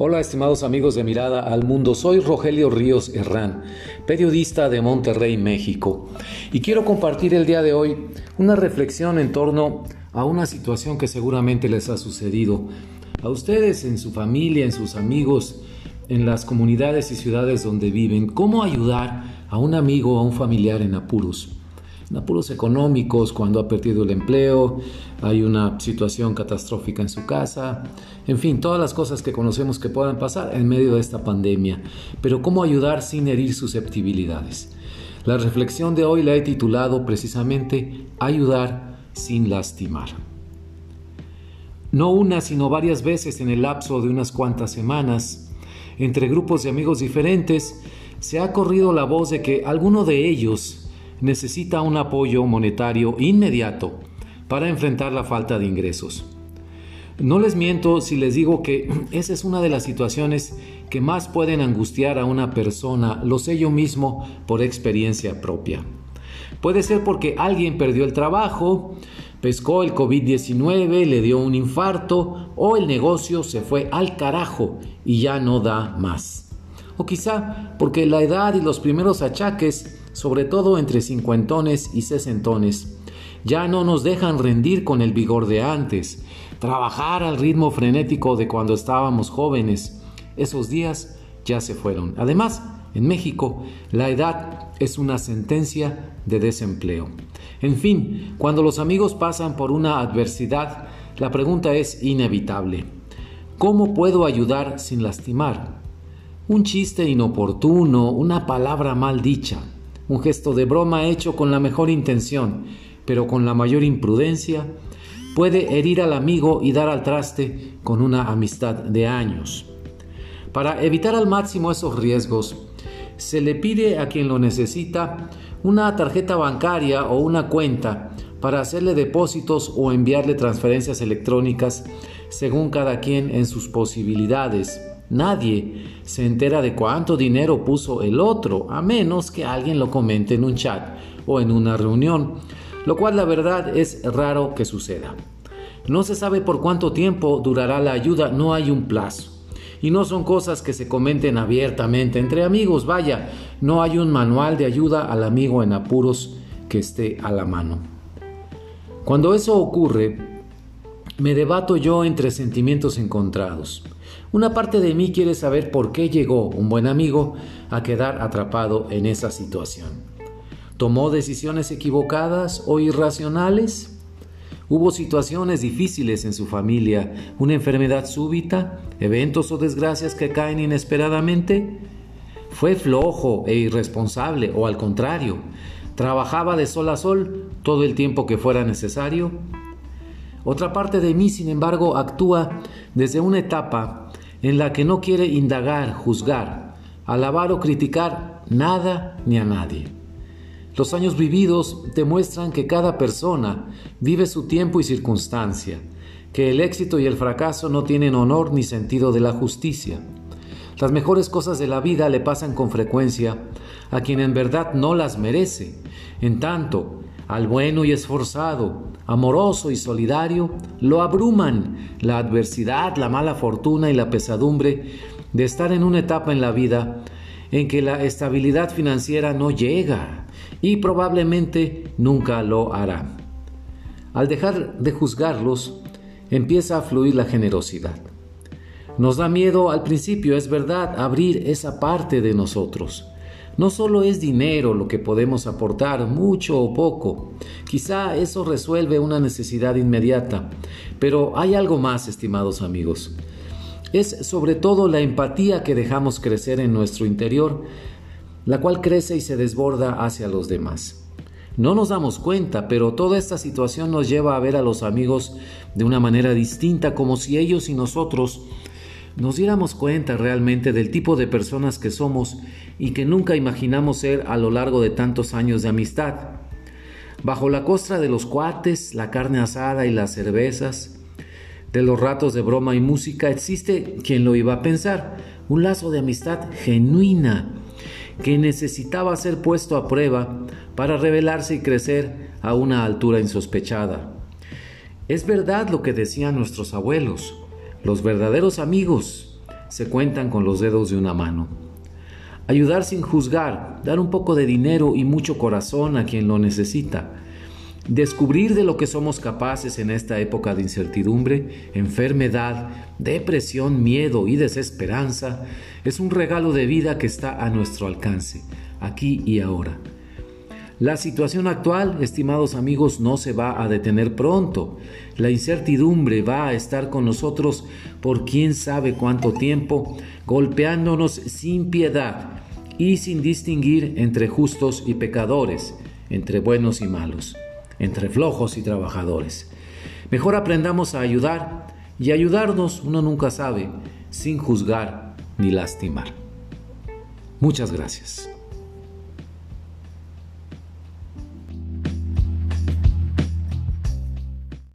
Hola estimados amigos de Mirada al Mundo, soy Rogelio Ríos Herrán, periodista de Monterrey, México, y quiero compartir el día de hoy una reflexión en torno a una situación que seguramente les ha sucedido. A ustedes, en su familia, en sus amigos, en las comunidades y ciudades donde viven, cómo ayudar a un amigo o a un familiar en apuros apuros económicos, cuando ha perdido el empleo, hay una situación catastrófica en su casa, en fin, todas las cosas que conocemos que puedan pasar en medio de esta pandemia. Pero ¿cómo ayudar sin herir susceptibilidades? La reflexión de hoy la he titulado precisamente Ayudar sin lastimar. No una, sino varias veces en el lapso de unas cuantas semanas, entre grupos de amigos diferentes, se ha corrido la voz de que alguno de ellos necesita un apoyo monetario inmediato para enfrentar la falta de ingresos. No les miento si les digo que esa es una de las situaciones que más pueden angustiar a una persona, lo sé yo mismo por experiencia propia. Puede ser porque alguien perdió el trabajo, pescó el COVID-19, le dio un infarto o el negocio se fue al carajo y ya no da más. O quizá porque la edad y los primeros achaques sobre todo entre cincuentones y sesentones, ya no nos dejan rendir con el vigor de antes, trabajar al ritmo frenético de cuando estábamos jóvenes. Esos días ya se fueron. Además, en México, la edad es una sentencia de desempleo. En fin, cuando los amigos pasan por una adversidad, la pregunta es inevitable. ¿Cómo puedo ayudar sin lastimar? Un chiste inoportuno, una palabra mal dicha, un gesto de broma hecho con la mejor intención, pero con la mayor imprudencia, puede herir al amigo y dar al traste con una amistad de años. Para evitar al máximo esos riesgos, se le pide a quien lo necesita una tarjeta bancaria o una cuenta para hacerle depósitos o enviarle transferencias electrónicas según cada quien en sus posibilidades Nadie se entera de cuánto dinero puso el otro, a menos que alguien lo comente en un chat o en una reunión, lo cual la verdad es raro que suceda. No se sabe por cuánto tiempo durará la ayuda, no hay un plazo. Y no son cosas que se comenten abiertamente entre amigos, vaya, no hay un manual de ayuda al amigo en apuros que esté a la mano. Cuando eso ocurre, me debato yo entre sentimientos encontrados. Una parte de mí quiere saber por qué llegó un buen amigo a quedar atrapado en esa situación. ¿Tomó decisiones equivocadas o irracionales? ¿Hubo situaciones difíciles en su familia, una enfermedad súbita, eventos o desgracias que caen inesperadamente? ¿Fue flojo e irresponsable o al contrario, trabajaba de sol a sol todo el tiempo que fuera necesario? Otra parte de mí, sin embargo, actúa desde una etapa en la que no quiere indagar, juzgar, alabar o criticar nada ni a nadie. Los años vividos demuestran que cada persona vive su tiempo y circunstancia, que el éxito y el fracaso no tienen honor ni sentido de la justicia. Las mejores cosas de la vida le pasan con frecuencia a quien en verdad no las merece, en tanto al bueno y esforzado, amoroso y solidario, lo abruman la adversidad, la mala fortuna y la pesadumbre de estar en una etapa en la vida en que la estabilidad financiera no llega y probablemente nunca lo hará. Al dejar de juzgarlos, empieza a fluir la generosidad. Nos da miedo al principio, es verdad, abrir esa parte de nosotros no solo es dinero lo que podemos aportar, mucho o poco. Quizá eso resuelve una necesidad inmediata, pero hay algo más, estimados amigos. Es sobre todo la empatía que dejamos crecer en nuestro interior, la cual crece y se desborda hacia los demás. No nos damos cuenta, pero toda esta situación nos lleva a ver a los amigos de una manera distinta, como si ellos y nosotros nos diéramos cuenta realmente del tipo de personas que somos y que nunca imaginamos ser a lo largo de tantos años de amistad. Bajo la costra de los cuates, la carne asada y las cervezas, de los ratos de broma y música, existe quien lo iba a pensar, un lazo de amistad genuina que necesitaba ser puesto a prueba para revelarse y crecer a una altura insospechada. Es verdad lo que decían nuestros abuelos, los verdaderos amigos se cuentan con los dedos de una mano. Ayudar sin juzgar, dar un poco de dinero y mucho corazón a quien lo necesita. Descubrir de lo que somos capaces en esta época de incertidumbre, enfermedad, depresión, miedo y desesperanza es un regalo de vida que está a nuestro alcance, aquí y ahora. La situación actual, estimados amigos, no se va a detener pronto. La incertidumbre va a estar con nosotros por quién sabe cuánto tiempo, golpeándonos sin piedad y sin distinguir entre justos y pecadores, entre buenos y malos, entre flojos y trabajadores. Mejor aprendamos a ayudar y ayudarnos, uno nunca sabe, sin juzgar ni lastimar. Muchas gracias.